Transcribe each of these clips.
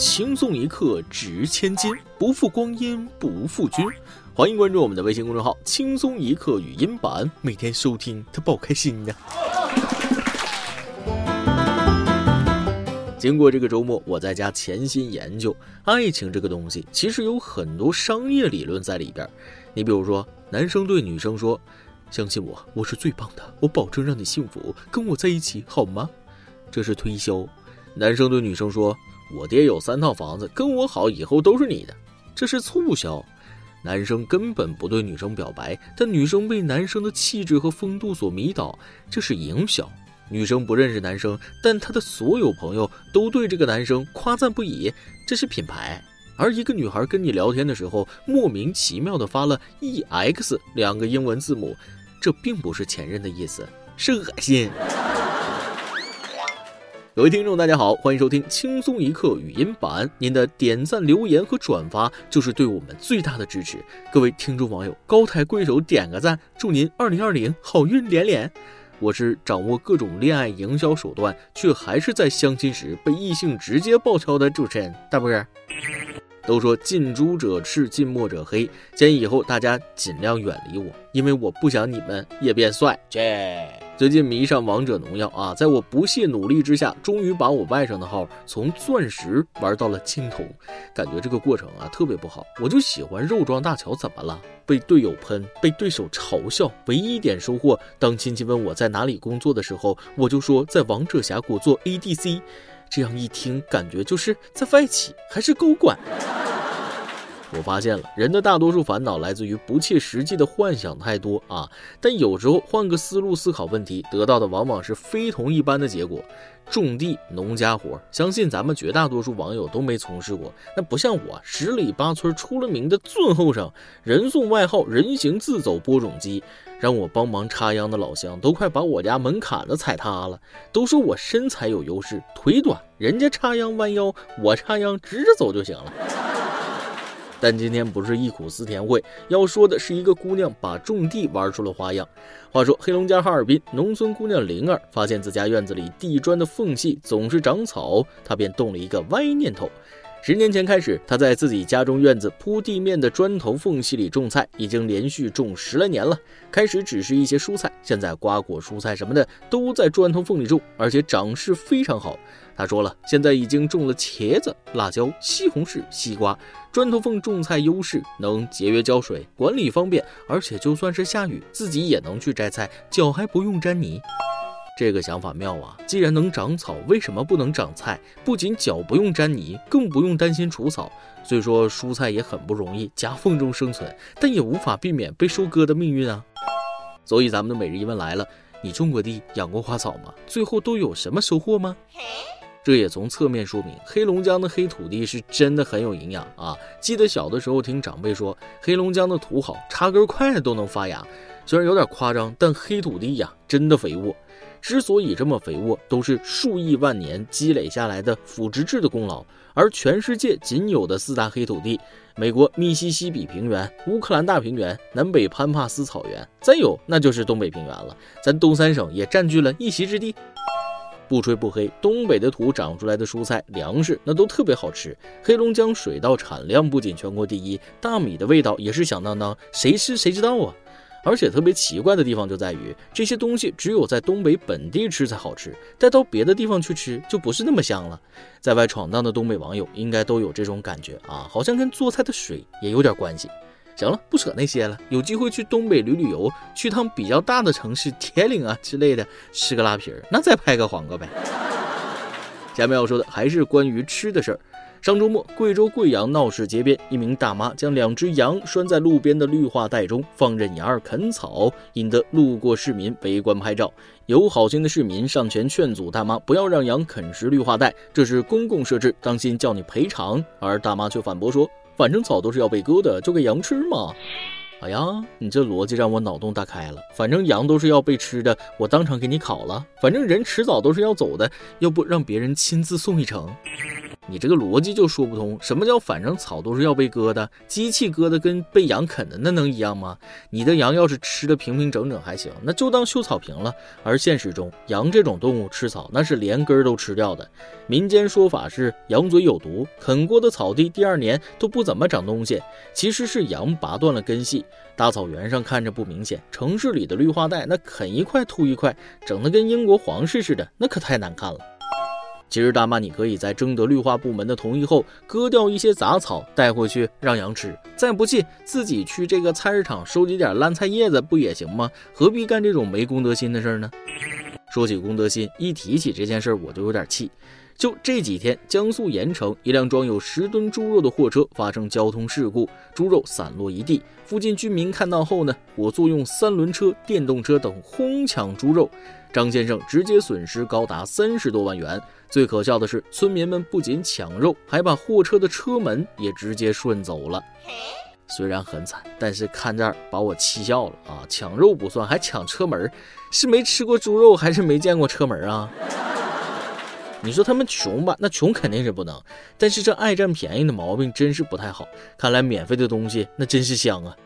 轻松一刻值千金，不负光阴不负君。欢迎关注我们的微信公众号“轻松一刻语音版”，每天收听，他不开心呀。经过这个周末，我在家潜心研究爱情这个东西，其实有很多商业理论在里边。你比如说，男生对女生说：“相信我，我是最棒的，我保证让你幸福，跟我在一起好吗？”这是推销。男生对女生说：“我爹有三套房子，跟我好以后都是你的。”这是促销。男生根本不对女生表白，但女生被男生的气质和风度所迷倒，这是营销。女生不认识男生，但她的所有朋友都对这个男生夸赞不已，这是品牌。而一个女孩跟你聊天的时候，莫名其妙的发了 EX 两个英文字母，这并不是前任的意思，是恶心。各位听众，大家好，欢迎收听轻松一刻语音版。您的点赞、留言和转发就是对我们最大的支持。各位听众网友，高抬贵手，点个赞，祝您二零二零好运连连。我是掌握各种恋爱营销手段，却还是在相亲时被异性直接爆敲的主持人大波儿。都说近朱者赤，近墨者黑，建议以后大家尽量远离我，因为我不想你们也变帅。这。最近迷上王者荣耀啊，在我不懈努力之下，终于把我外甥的号从钻石玩到了青铜，感觉这个过程啊特别不好。我就喜欢肉装大乔，怎么了？被队友喷，被对手嘲笑，唯一一点收获，当亲戚问我在哪里工作的时候，我就说在王者峡谷做 ADC，这样一听，感觉就是在外企还是高管。我发现了，人的大多数烦恼来自于不切实际的幻想太多啊！但有时候换个思路思考问题，得到的往往是非同一般的结果。种地、农家活，相信咱们绝大多数网友都没从事过。那不像我，十里八村出了名的尊后生，人送外号“人形自走播种机”，让我帮忙插秧的老乡都快把我家门槛子踩塌了。都说我身材有优势，腿短，人家插秧弯腰，我插秧直着走就行了。但今天不是忆苦思甜会，要说的是一个姑娘把种地玩出了花样。话说，黑龙江哈尔滨农村姑娘灵儿发现自家院子里地砖的缝隙总是长草，她便动了一个歪念头。十年前开始，她在自己家中院子铺地面的砖头缝隙里种菜，已经连续种十来年了。开始只是一些蔬菜，现在瓜果蔬菜什么的都在砖头缝里种，而且长势非常好。他说了，现在已经种了茄子、辣椒、西红柿、西瓜。砖头缝种菜优势能节约浇水，管理方便，而且就算是下雨，自己也能去摘菜，脚还不用沾泥。这个想法妙啊！既然能长草，为什么不能长菜？不仅脚不用沾泥，更不用担心除草。虽说蔬菜也很不容易，夹缝中生存，但也无法避免被收割的命运啊。所以咱们的每日一问来了：你种过地、养过花草吗？最后都有什么收获吗？这也从侧面说明，黑龙江的黑土地是真的很有营养啊！记得小的时候听长辈说，黑龙江的土好，插根筷子都能发芽。虽然有点夸张，但黑土地呀，真的肥沃。之所以这么肥沃，都是数亿万年积累下来的腐殖质的功劳。而全世界仅有的四大黑土地：美国密西西比平原、乌克兰大平原、南北潘帕斯草原，再有那就是东北平原了。咱东三省也占据了一席之地。不吹不黑，东北的土长出来的蔬菜、粮食那都特别好吃。黑龙江水稻产量不仅全国第一，大米的味道也是响当当，谁吃谁知道啊！而且特别奇怪的地方就在于，这些东西只有在东北本地吃才好吃，带到别的地方去吃就不是那么香了。在外闯荡的东北网友应该都有这种感觉啊，好像跟做菜的水也有点关系。行了，不扯那些了。有机会去东北旅旅游，去趟比较大的城市，铁岭啊之类的，吃个拉皮儿，那再拍个黄瓜呗。下面要说的还是关于吃的事儿。上周末，贵州贵阳闹市街边，一名大妈将两只羊拴在路边的绿化带中，放任羊儿啃草，引得路过市民围观拍照。有好心的市民上前劝阻大妈不要让羊啃食绿化带，这是公共设置，当心叫你赔偿。而大妈却反驳说。反正草都是要被割的，就给羊吃嘛。哎呀，你这逻辑让我脑洞大开了。反正羊都是要被吃的，我当场给你烤了。反正人迟早都是要走的，要不让别人亲自送一程。你这个逻辑就说不通。什么叫反正草都是要被割的？机器割的跟被羊啃的那能一样吗？你的羊要是吃的平平整整还行，那就当修草坪了。而现实中，羊这种动物吃草那是连根都吃掉的。民间说法是羊嘴有毒，啃过的草地第二年都不怎么长东西。其实是羊拔断了根系。大草原上看着不明显，城市里的绿化带那啃一块吐一块，整得跟英国皇室似的，那可太难看了。其实大妈，你可以在征得绿化部门的同意后，割掉一些杂草带回去让羊吃。再不济，自己去这个菜市场收集点烂菜叶子不也行吗？何必干这种没公德心的事儿呢？说起公德心，一提起这件事儿我就有点气。就这几天，江苏盐城一辆装有十吨猪肉的货车发生交通事故，猪肉散落一地。附近居民看到后呢，我坐用三轮车、电动车等哄抢猪肉。张先生直接损失高达三十多万元。最可笑的是，村民们不仅抢肉，还把货车的车门也直接顺走了。虽然很惨，但是看这儿把我气笑了啊！抢肉不算，还抢车门，是没吃过猪肉，还是没见过车门啊？你说他们穷吧？那穷肯定是不能，但是这爱占便宜的毛病真是不太好。看来免费的东西那真是香啊！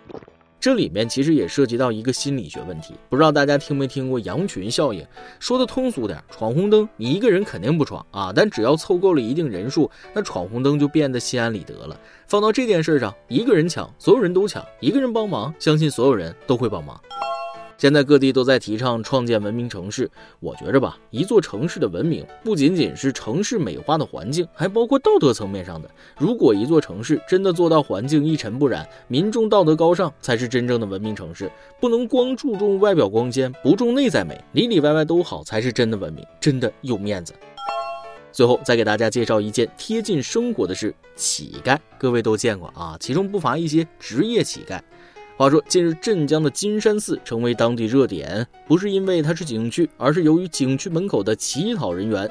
这里面其实也涉及到一个心理学问题，不知道大家听没听过羊群效应？说的通俗点，闯红灯你一个人肯定不闯啊，但只要凑够了一定人数，那闯红灯就变得心安理得了。放到这件事上，一个人抢，所有人都抢；一个人帮忙，相信所有人都会帮忙。现在各地都在提倡创建文明城市，我觉着吧，一座城市的文明不仅仅是城市美化的环境，还包括道德层面上的。如果一座城市真的做到环境一尘不染，民众道德高尚，才是真正的文明城市。不能光注重外表光鲜，不重内在美，里里外外都好，才是真的文明，真的有面子。最后再给大家介绍一件贴近生活的事：乞丐。各位都见过啊，其中不乏一些职业乞丐。话说，近日镇江的金山寺成为当地热点，不是因为它是景区，而是由于景区门口的乞讨人员。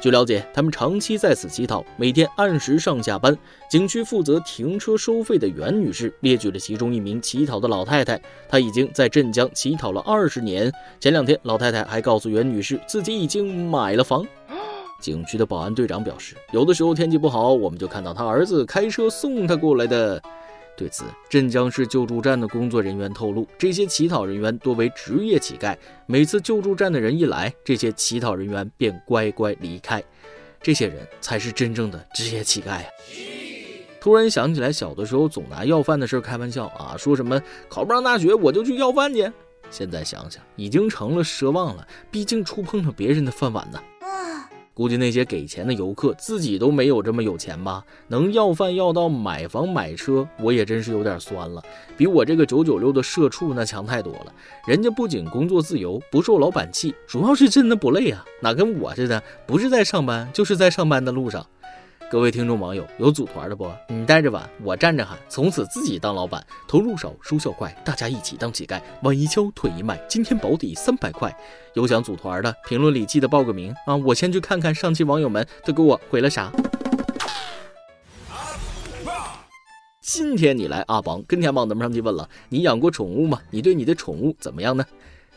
据了解，他们长期在此乞讨，每天按时上下班。景区负责停车收费的袁女士列举了其中一名乞讨的老太太，她已经在镇江乞讨了二十年。前两天，老太太还告诉袁女士自己已经买了房。景区的保安队长表示，有的时候天气不好，我们就看到他儿子开车送他过来的。对此，镇江市救助站的工作人员透露，这些乞讨人员多为职业乞丐。每次救助站的人一来，这些乞讨人员便乖乖离开。这些人才是真正的职业乞丐啊！突然想起来，小的时候总拿要饭的事开玩笑啊，说什么考不上大学我就去要饭去。现在想想，已经成了奢望了，毕竟触碰了别人的饭碗呢。估计那些给钱的游客自己都没有这么有钱吧？能要饭要到买房买车，我也真是有点酸了。比我这个九九六的社畜那强太多了。人家不仅工作自由，不受老板气，主要是真的不累啊，哪跟我似的，不是在上班，就是在上班的路上。各位听众网友，有组团的不？你带着碗，我站着喊，从此自己当老板，投入少，收效快，大家一起当乞丐，碗一敲，腿一迈，今天保底三百块。有想组团的，评论里记得报个名啊！我先去看看上期网友们都给我回了啥。今天你来阿榜跟天榜咱们上去问了，你养过宠物吗？你对你的宠物怎么样呢？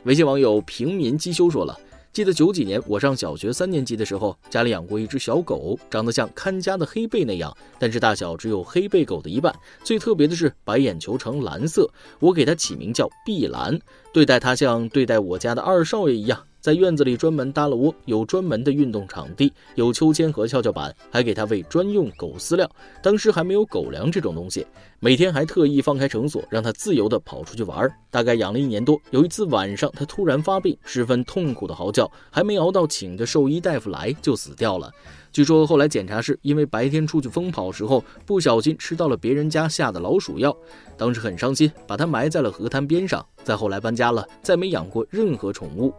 微信网友平民机修说了。记得九几年我上小学三年级的时候，家里养过一只小狗，长得像看家的黑背那样，但是大小只有黑背狗的一半。最特别的是白眼球呈蓝色，我给它起名叫碧蓝，对待它像对待我家的二少爷一样。在院子里专门搭了窝，有专门的运动场地，有秋千和跷跷板，还给它喂专用狗饲料。当时还没有狗粮这种东西，每天还特意放开绳索，让它自由地跑出去玩。大概养了一年多，有一次晚上，它突然发病，十分痛苦的嚎叫，还没熬到请的兽医大夫来，就死掉了。据说后来检查是因为白天出去疯跑时候不小心吃到了别人家下的老鼠药，当时很伤心，把它埋在了河滩边上。再后来搬家了，再没养过任何宠物。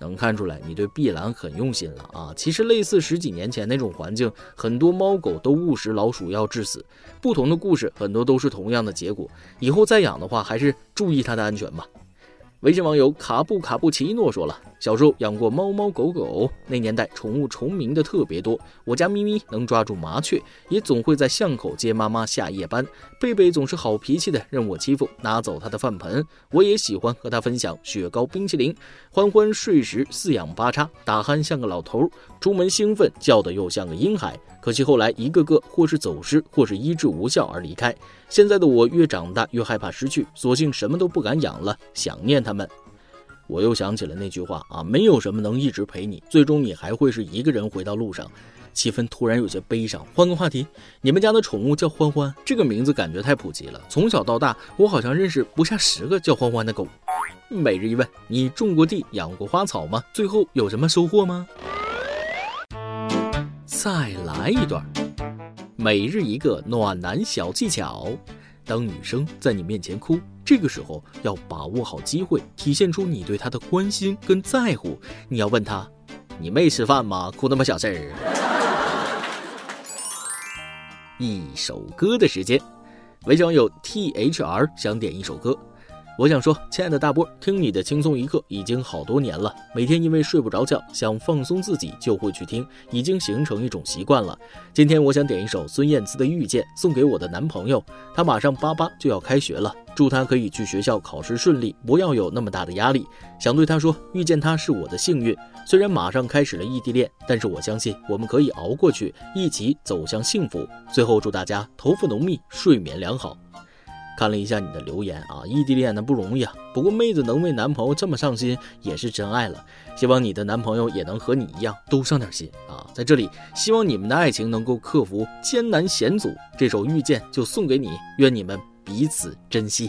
能看出来你对碧蓝很用心了啊！其实类似十几年前那种环境，很多猫狗都误食老鼠药致死。不同的故事，很多都是同样的结果。以后再养的话，还是注意它的安全吧。微信网友卡布卡布奇诺说了：“小时候养过猫猫狗狗，那年代宠物重名的特别多。我家咪咪能抓住麻雀，也总会在巷口接妈妈下夜班。贝贝总是好脾气的，任我欺负，拿走他的饭盆。我也喜欢和他分享雪糕、冰淇淋。欢欢睡时四仰八叉，打鼾像个老头，出门兴奋叫的又像个婴孩。可惜后来一个个或是走失，或是医治无效而离开。现在的我越长大越害怕失去，索性什么都不敢养了，想念他们。我又想起了那句话啊，没有什么能一直陪你，最终你还会是一个人回到路上。气氛突然有些悲伤，换个话题，你们家的宠物叫欢欢，这个名字感觉太普及了。从小到大，我好像认识不下十个叫欢欢的狗。每日一问，你种过地，养过花草吗？最后有什么收获吗？再来一段，每日一个暖男小技巧。当女生在你面前哭，这个时候要把握好机会，体现出你对她的关心跟在乎。你要问她：“你没吃饭吗？哭那么小事儿。”一首歌的时间，微商有 T H R 想点一首歌。我想说，亲爱的大波，听你的轻松一刻已经好多年了。每天因为睡不着觉，想放松自己，就会去听，已经形成一种习惯了。今天我想点一首孙燕姿的《遇见》，送给我的男朋友。他马上八八就要开学了，祝他可以去学校考试顺利，不要有那么大的压力。想对他说，遇见他是我的幸运。虽然马上开始了异地恋，但是我相信我们可以熬过去，一起走向幸福。最后祝大家头发浓密，睡眠良好。看了一下你的留言啊，异地恋的不容易啊。不过妹子能为男朋友这么上心，也是真爱了。希望你的男朋友也能和你一样，都上点心啊。在这里，希望你们的爱情能够克服艰难险阻。这首遇见就送给你，愿你们彼此珍惜。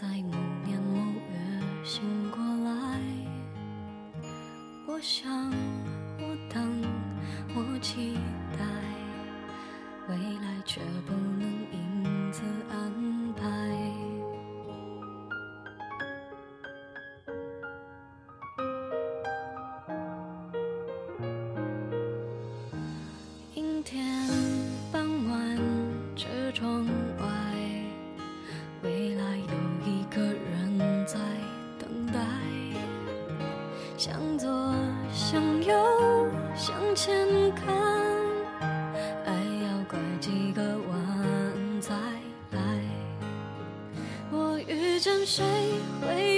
在某年某月醒过来，我想，我等，我期待，未来却不能因此安又，向前看，爱要拐几个弯才来。我遇见谁，会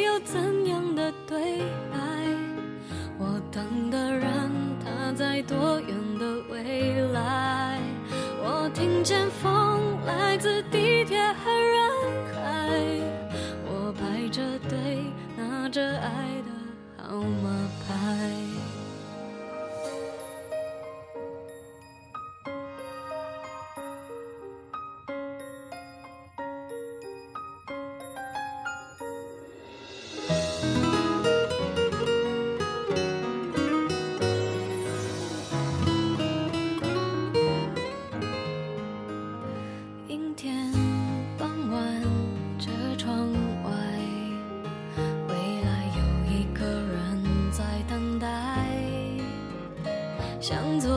向左，